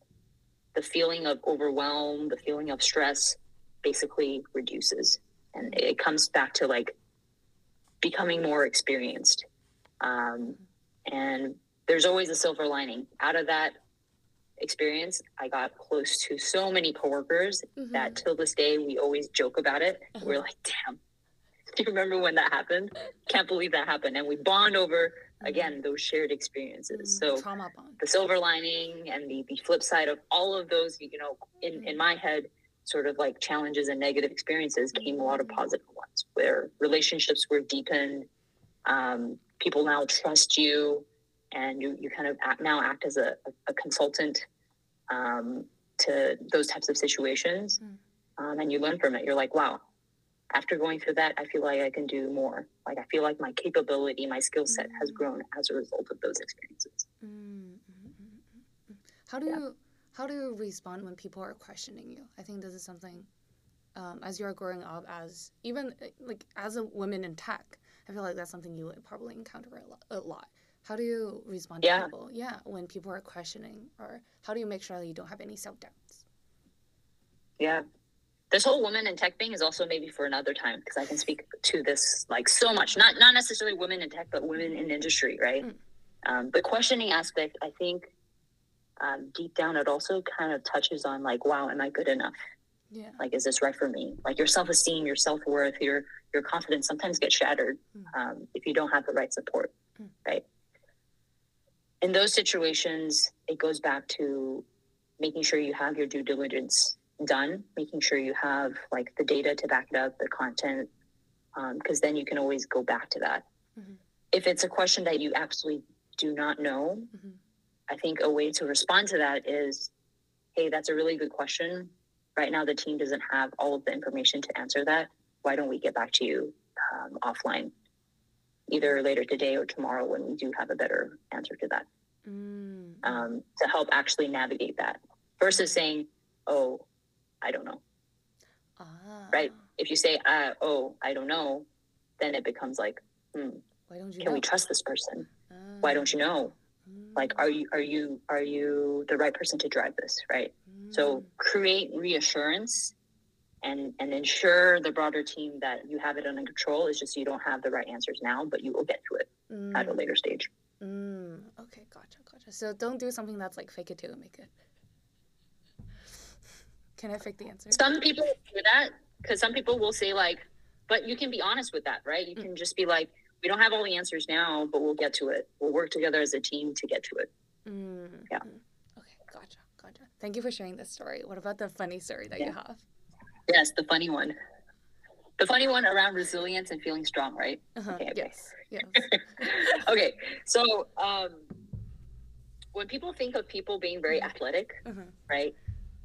the feeling of overwhelm, the feeling of stress basically reduces. And it comes back to like becoming more experienced. Um, and there's always a silver lining. Out of that experience, I got close to so many coworkers Mm-hmm. that till this day we always joke about it. We're like, damn, do you remember when that happened? Can't believe that happened. And we bond over again those shared experiences. So Mm-hmm. bond. the silver lining and the, the flip side of all of those, you know, in, in my head, sort of like challenges and negative experiences came a lot of positive ones where relationships were deepened. Um, people now trust you and you, you kind of act, now act as a, a consultant um, to those types of situations. Mm. Um, and you learn from it. You're like, wow, after going through that, I feel like I can do more. Like I feel like my capability, my skill set has Mm. grown as a result of those experiences. Mm, mm, mm, mm. How do Yeah. you how do you respond when people are questioning you? I think this is something um, as you're growing up as even uh, like as a woman in tech. I feel like that's something you would probably encounter a lot. A lot. How do you respond to Yeah. people? Yeah, when people are questioning, or how do you make sure that you don't have any self doubts? Yeah. This whole woman in tech thing is also maybe for another time because I can speak to this like so much. Not not necessarily women in tech, but women in industry, right? Mm. Um, the questioning aspect, I think, um, deep down, it also kind of touches on like, wow, am I good enough? Yeah. Like, is this right for me? Like your self esteem, your self worth, your your confidence sometimes get shattered Mm. um, if you don't have the right support, Mm. right? In those situations, it goes back to making sure you have your due diligence done, making sure you have like the data to back it up, the content, because then you can always go back to that. Mhm. If it's a question that you absolutely do not know, Mhm. I think a way to respond to that is, hey, that's a really good question. Right now, the team doesn't have all of the information to answer that. Why don't we get back to you um, offline, either later today or tomorrow when we do have a better answer to that Mm, um, to help actually navigate that versus saying, oh, I don't know. ah, right. If you say, uh, oh, I don't know, then it becomes like, hmm, Why don't you? can know? we trust this person? Why don't you know? Mm, Like, are you are you are you the right person to drive this? Right. So mm, create reassurance and and ensure the broader team that you have it under control. It's just you don't have the right answers now, but you will get to it at a mm, later stage. mm. Okay, gotcha, gotcha. So don't do something that's like fake it till you make it. Can I fake the answer? Some people do that because some people will say like, but you can be honest with that, right? You can just be like, we don't have all the answers now, but we'll get to it. We'll work together as a team to get to it. Mm, Yeah. Okay, gotcha, gotcha. Thank you for sharing this story. What about the funny story that you have? Yes, the funny one. The funny one around resilience and feeling strong, right? Uh-huh. Okay, okay. Yes, yes. okay, so um, when people think of people being very Mhm. athletic, uh-huh. right?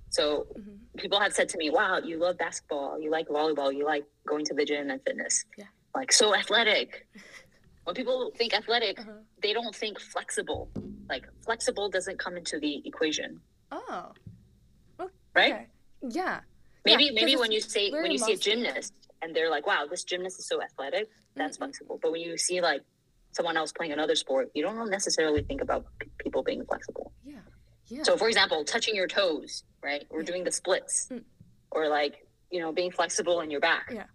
So mhm. people have said to me, "Wow, you love basketball, you like volleyball, you like going to the gym and fitness, Yeah. Like so athletic." When people think athletic, Uh-huh. they don't think flexible. Like flexible doesn't come into the equation, Oh, right? Yeah. Maybe Yeah, maybe when you say when you see a gymnast and they're like, "Wow, this gymnast is so athletic," that's Mhm. flexible. But when you see like someone else playing another sport, you don't necessarily think about p- people being flexible. Yeah. Yeah. So, for example, touching your toes, right? Or Yeah. doing the splits, Mm. or like you know being flexible in your back. Yeah.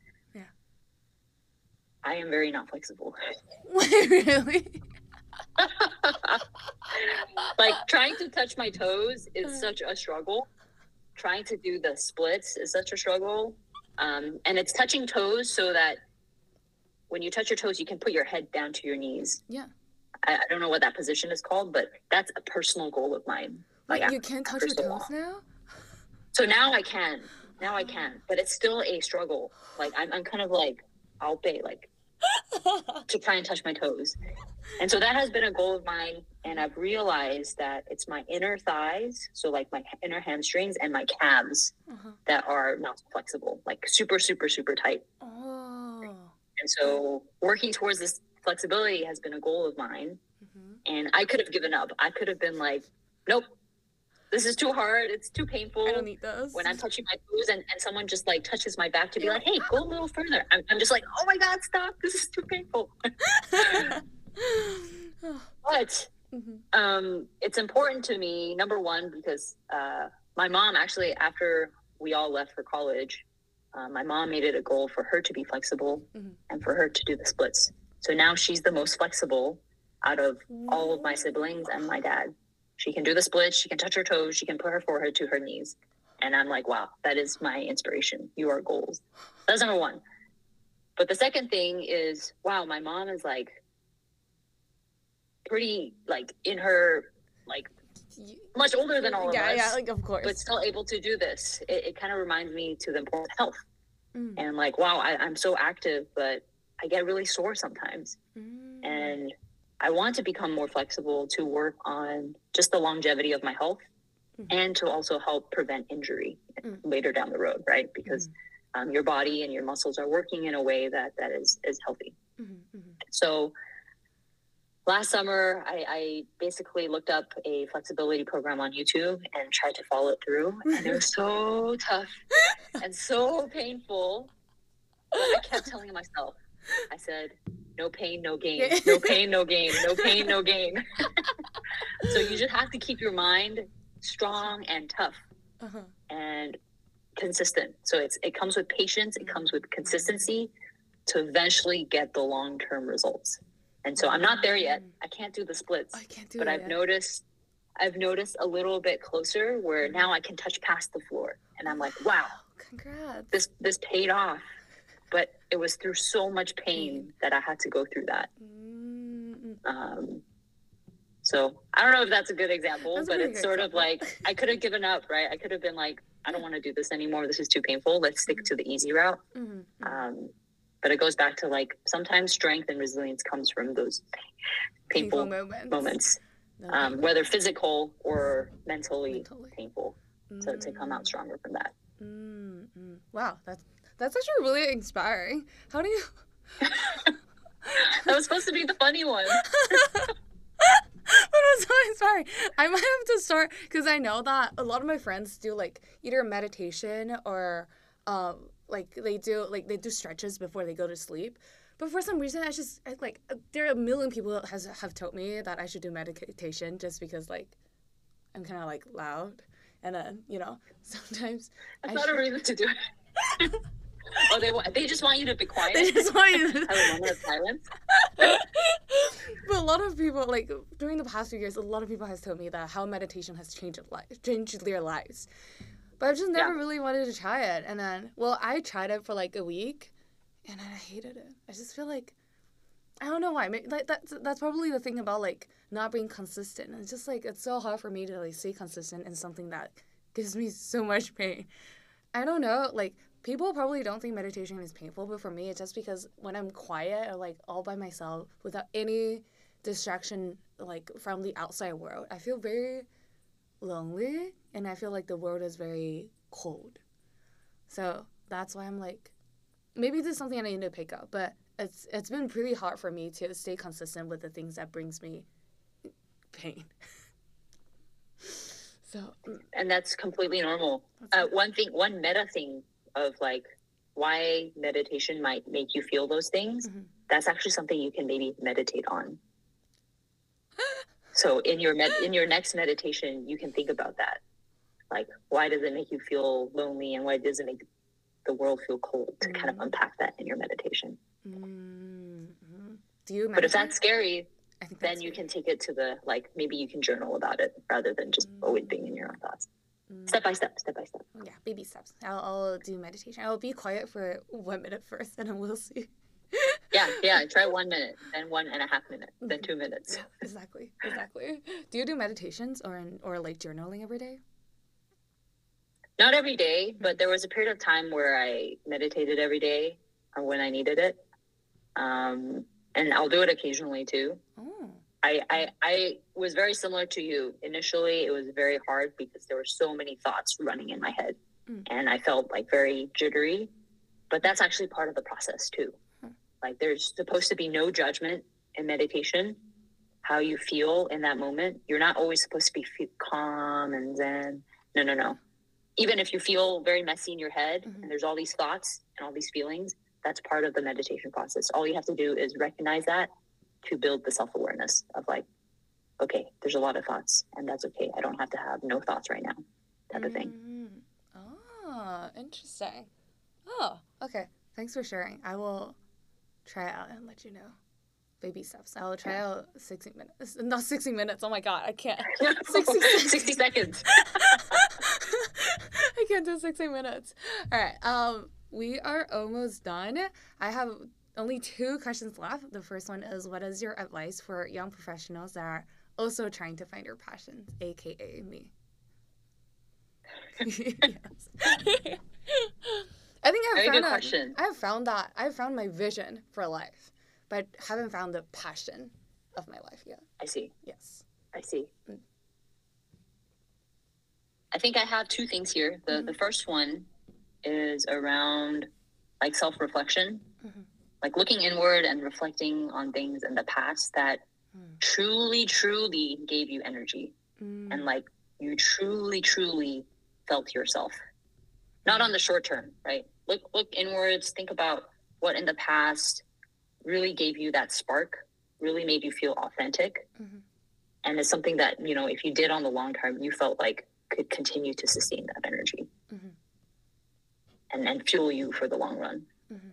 I am very not flexible. Really? like trying to touch my toes is Uh. such a struggle. Trying to do the splits is such a struggle. Um, and it's touching toes so that when you touch your toes, you can put your head down to your knees. Yeah. I, I don't know what that position is called, but that's a personal goal of mine. Wait, Like, you can't touch your so toes long. now? So now I can. Now I can. But it's still a struggle. Like I'm, I'm kind of like, I'll pay like to try and touch my toes. And so that has been a goal of mine. And I've realized that it's my inner thighs, so like my inner hamstrings and my calves uh-huh. that are not flexible, like super, super, super tight. Oh. And so working towards this flexibility has been a goal of mine. hmm And I could have given up. I could have been like, nope, this is too hard. It's too painful. I don't need those. When I'm touching my toes and, and someone just like touches my back to be like, hey, go a little further. I'm, I'm just like, oh my God, stop. This is too painful. but Mhm. um, it's important to me, number one, because uh, my mom actually, after we all left for college, uh, my mom made it a goal for her to be flexible Mhm. and for her to do the splits. So now she's the most flexible out of all of my siblings and my dad. She can do the splits, she can touch her toes, she can put her forehead to her knees. And I'm like, wow, that is my inspiration. You are goals. That's number one. But the second thing is, wow, my mom is like pretty like in her like much older than all of us, yeah, like of course. but still able to do this. It, it kind of reminds me to the importance of health. Mm. And like, wow, I, I'm so active, but I get really sore sometimes. Mm. And I want to become more flexible to work on just the longevity of my health Mhm. and to also help prevent injury Mm. later down the road, right? Because um, your body and your muscles are working in a way that that is is healthy. Mhm, mhm. So last summer, I, I basically looked up a flexibility program on YouTube and tried to follow it through, and it was so tough and so painful. But I kept telling myself, I said, "No pain, no gain. No pain, no gain. No pain, no gain." so you just have to keep your mind strong and tough Uh-huh. and consistent. So it's it comes with patience, it comes with consistency to eventually get the long term results. And so I'm not there yet. I can't do the splits, I can't do but. I've yet. noticed I've noticed a little bit closer where now I can touch past the floor, and I'm like, wow, Congrats. this this paid off. But it was through so much pain that I had to go through that. Mm, Um, so I don't know if that's a good example, That's but it's sort of like I could have given up, right? I could have been like, I don't want to do this anymore. This is too painful. Let's stick to the easy route. mhm, mhm. Um, but it goes back to like sometimes strength and resilience comes from those painful, moments. moments, No, um, whether physical or mentally, Mentally. painful. So to come out Mm, stronger from that. mm, mm. Wow, that's that's actually really inspiring. How do you? That was supposed to be the funny one. but it was so inspiring. I might have to start because I know that a lot of my friends do like either meditation or um like they do like they do stretches before they go to sleep. But for some reason, I just I, like there are a million people that has have told me that I should do meditation just because like I'm kind of like loud, and then you know sometimes That's I not a reason to do it. Oh, they want, they just want you to be quiet. they just want you. have a moment of silence. but a lot of people like during the past few years a lot of people has told me that how meditation has changed life changed their lives but i've just never Yeah. really wanted to try it and then well i tried it for like a week and i hated it i just feel like i don't know why Maybe, like that's that's probably the thing about like not being consistent it's just like it's so hard for me to like stay consistent in something that gives me so much pain i don't know like people probably don't think meditation is painful but for me it's just because when i'm quiet or like all by myself without any distraction like from the outside world i feel very lonely and i feel like the world is very cold. So that's why i'm like maybe this is something i need to pick up but it's it's been pretty hard for me to stay consistent with the things that brings me pain. So mm, and that's completely normal. that's- Uh, one thing, one meta thing of like why meditation might make you feel those things. Mhm. That's actually something you can maybe meditate on. So in your med- in your next meditation, you can think about that. Like, why does it make you feel lonely, and why does it make the world feel cold? To kind of Mhm. unpack that in your meditation. mm-hmm. do you But if that's scary, then you good. can take it to the like maybe you can journal about it rather than just always being in your own thoughts. Mm. Step by step, step by step. Yeah, baby steps. I'll, I'll do meditation. I'll be quiet for one minute first, and then we'll see. Yeah, yeah. Try one minute, then one and a half minute, then two minutes. Yeah, exactly, exactly. Do you do meditations or or like journaling every day? Not every day, but there was a period of time where I meditated every day uh, when I needed it. Um, and I'll do it occasionally too. Oh, I, I I was very similar to you. Initially, it was very hard because there were so many thoughts running in my head, Mm. and I felt like very jittery. But that's actually part of the process too. Hmm. Like there's supposed to be no judgment in meditation, how you feel in that moment. You're not always supposed to be calm and zen. No, no, no. Even if you feel very messy in your head Mhm. and there's all these thoughts and all these feelings, that's part of the meditation process. All you have to do is recognize that to build the self awareness of like, okay, there's a lot of thoughts and that's okay. I don't have to have no thoughts right now, type of thing. Ah, interesting. Oh, okay. Thanks for sharing. I will try it out and let you know. Baby steps. I will try Yeah. out 60 minutes. Not 60 minutes. Oh my god, I can't. 60 seconds. 60 seconds. I can't do 60 minutes. All right. Um, we are almost done. I have only two questions left. The first one is what is your advice for young professionals that are also trying to find their passions, aka me? yes. I think I've Very found good a- question. I've found that I've found my vision for life, but haven't found the passion of my life yet. I see. Yes. I see. Mm. I think I have two things here. The Mhm. the first one is around like self reflection, Mhm. Like looking inward and reflecting on things in the past that Mm. truly, truly gave you energy Mm. and like you truly, truly felt yourself. Not on the short term, right? Look look inwards, think about what in the past really gave you that spark, really made you feel authentic Mhm. and it's something that you know if you did on the long term you felt like could continue to sustain that energy Mhm. and, and fuel you for the long run Mhm.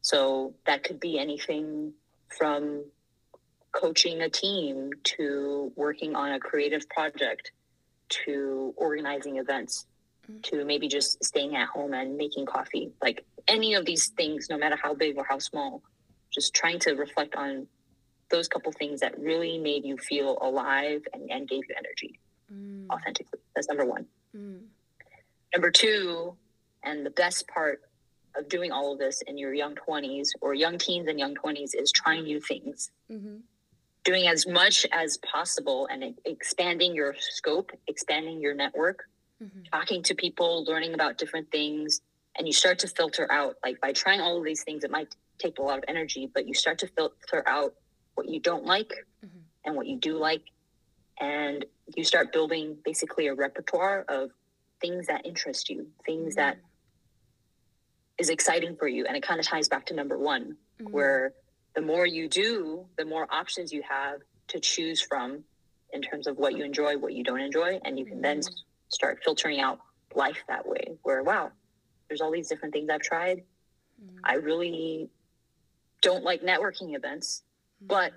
So that could be anything from coaching a team to working on a creative project to organizing events Mhm. to maybe just staying at home and making coffee like any of these things no matter how big or how small just trying to reflect on those couple things that really made you feel alive and, and gave you energy Mm. authentically that's number one Mm. number two and the best part of doing all of this in your young 20s or young teens and young 20s is trying new things Mhm. doing as much as possible and expanding your scope expanding your network Mhm. talking to people learning about different things and you start to filter out like by trying all of these things it might take a lot of energy but you start to filter out what you don't like Mhm. and what you do like and you start building basically a repertoire of things that interest you things that is exciting for you. And it kind of ties back to number one Mhm. where the more you do the more options you have to choose from in terms of what you enjoy what you don't enjoy. And you can then Mhm. s- start filtering out life that way where wow there's all these different things i've tried. Mhm. i really don't like networking events but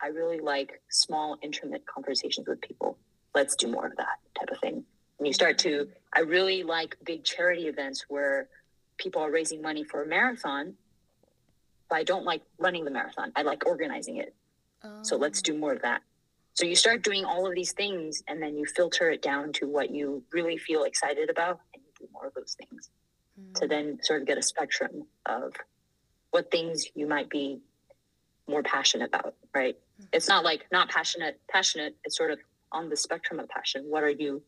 i really like small intimate conversations with people. Let's do more of that type of thing. And you start to i really like big charity events where people are raising money for a marathon but i don't like running the marathon i like organizing it so let's Oh. do more of that so you start doing all of these things and then you filter it down to what you really feel excited about and you do more of those things to Mm. then sort of get a spectrum of what things you might be more passionate about right Mhm. it's not like not passionate passionate it's sort of on the spectrum of passion what are you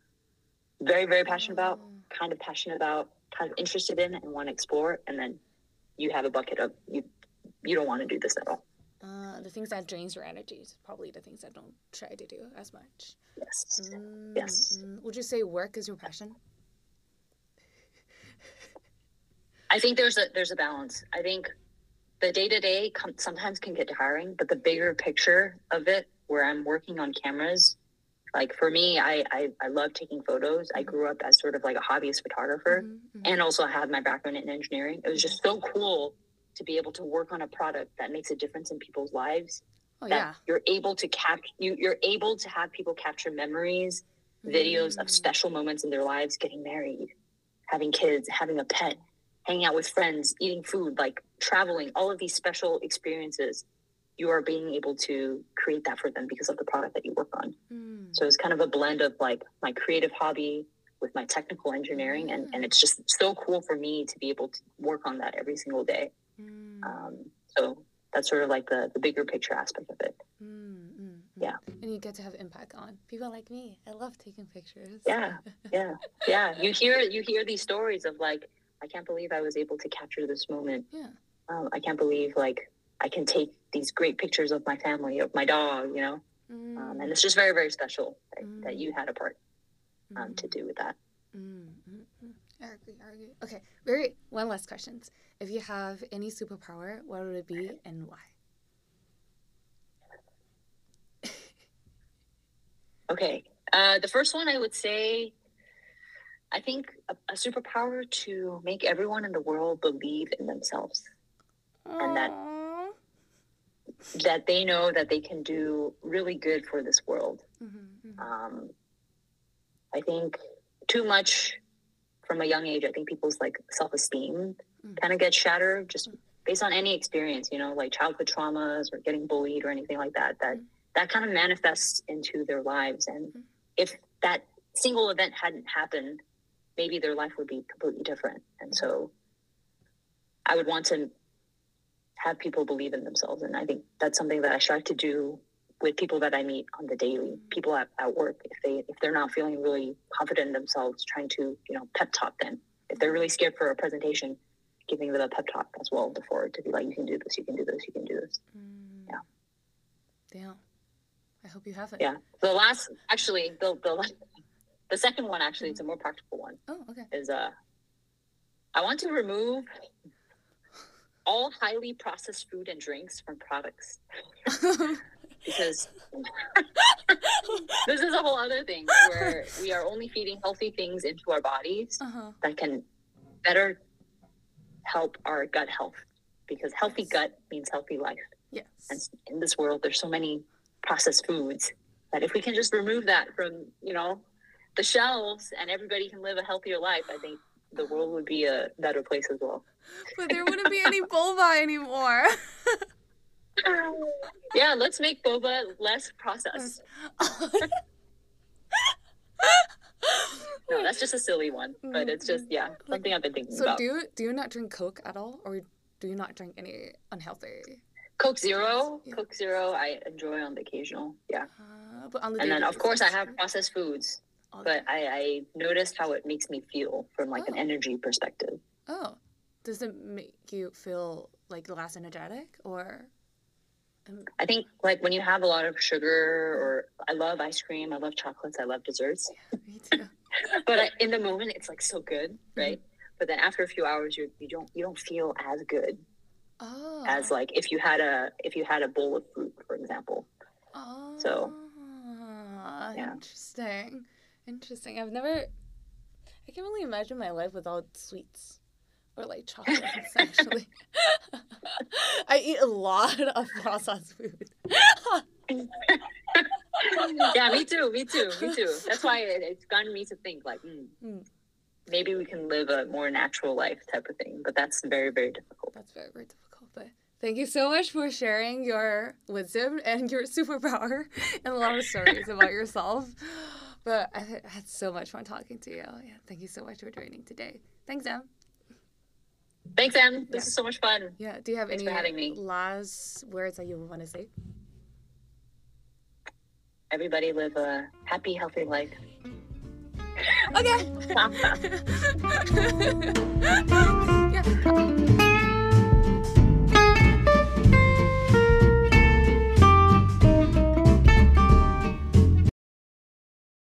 very very passionate about Oh. kind of passionate about kind of interested in and want to explore and then you have a bucket of you you don't want to do this at all Uh, the things that drains your energy is probably the things that don't try to do as much. yes Mm, Yes. mm. Would you say work is your passion? I think there's a there's a balance. I think the day to day sometimes can get tiring, but the bigger picture of it, where I'm working on cameras, like for me, I I, I love taking photos. I grew up as sort of like a hobbyist photographer, Mhm, mhm. and also had my background in engineering. It was just so cool to be able to work on a product that makes a difference in people's lives. oh That yeah. you're able to cap you you're able to have people capture memories, videos of Mm. special moments in their lives, getting married, having kids, having a pet, hanging out with friends, eating food, like traveling, all of these special experiences. You are being able to create that for them because of the product that you work on. Mm. So it's kind of a blend of like my creative hobby with my technical engineering. And, and it's just so cool for me to be able to work on that every single day. Mm, Um, so that's sort of like the, the bigger picture aspect of it. mm, mm, mm. yeah. And you get to have impact on people like me. I love taking pictures. Yeah. Yeah. Yeah. You hear, you hear these stories of like, I can't believe I was able to capture this moment. Yeah. Um, I can't believe like I can take these great pictures of my family, of my dog, you know, Mm. um, and it's just very, very special that, that Mm. you had a part um, to do with that. I agree, I agree. Okay, very one last question. If you have any superpower, what would it be and why? Okay. Uh, the first one I would say, I think a, a superpower to make everyone in the world believe in themselves, And that-. That they know that they can do really good for this world. Mhm, mhm. Um, I think too much from a young age, I think people's like self esteem Mm. kind of gets shattered just based on any experience, you know, like childhood traumas or getting bullied or anything like that. That Mm. that kind of manifests into their lives, and Mm. if that single event hadn't happened, maybe their life would be completely different. And so, I would want to have people believe in themselves, and I think that's something that I strive to do with people that I meet on the daily, people at, at work, if they if they're not feeling really confident in themselves, trying to you know pep talk them. If they're really scared for a presentation, giving them a pep talk as well before to be like, you can do this, you can do this, you can do this. Mm. Yeah. Damn. I hope you have it. Yeah. The last, actually, the the the second one actually, it's a more practical one. Oh, okay. Is uh, I want to remove all highly processed food and drinks from products because this is a whole other thing where we are only feeding healthy things into our bodies uh-huh. that can better help our gut health because healthy gut means healthy life Yes. and in this world there's so many processed foods that if we can just remove that from you know the shelves and everybody can live a healthier life i think the world would be a better place as well. But there wouldn't be any boba anymore. yeah let's make boba less processed. No that's just a silly one but it's just yeah something i've been thinking so about. do you do you not drink Coke at all, or do you not drink any unhealthy? coke zero Yeah. coke zero i enjoy on the occasional yeah. Uh, but on the and then of course i have processed foods but I, I noticed how it makes me feel from like an Oh. energy perspective. Oh, does it make you feel like less energetic or? Um, I think like when you have a lot of sugar, or I love ice cream, I love chocolates, I love desserts, me too. but I, in the moment it's like so good, Mm-hmm. right? But then after a few hours, you you don't you don't feel as good Oh. as like if you had a if you had a bowl of fruit, for example. Oh. so, yeah. Interesting. Interesting. I've never. I can't really imagine my life without sweets or like chocolates. actually, I eat a lot of processed food. yeah, me too, me too, me too. That's why it, it's gotten me to think like, Mm. maybe we can live a more natural life type of thing. But that's very very difficult. That's very very difficult, but. Thank you so much for sharing your wisdom and your superpower and a lot of stories about yourself. But I had so much fun talking to you. Yeah, thank you so much for joining today. Thanks, Em. Thanks, Em. This Yeah. is so much fun. Yeah. Do you have Thanks any for having me. last words that you want to say? Everybody live a happy, healthy life. Okay.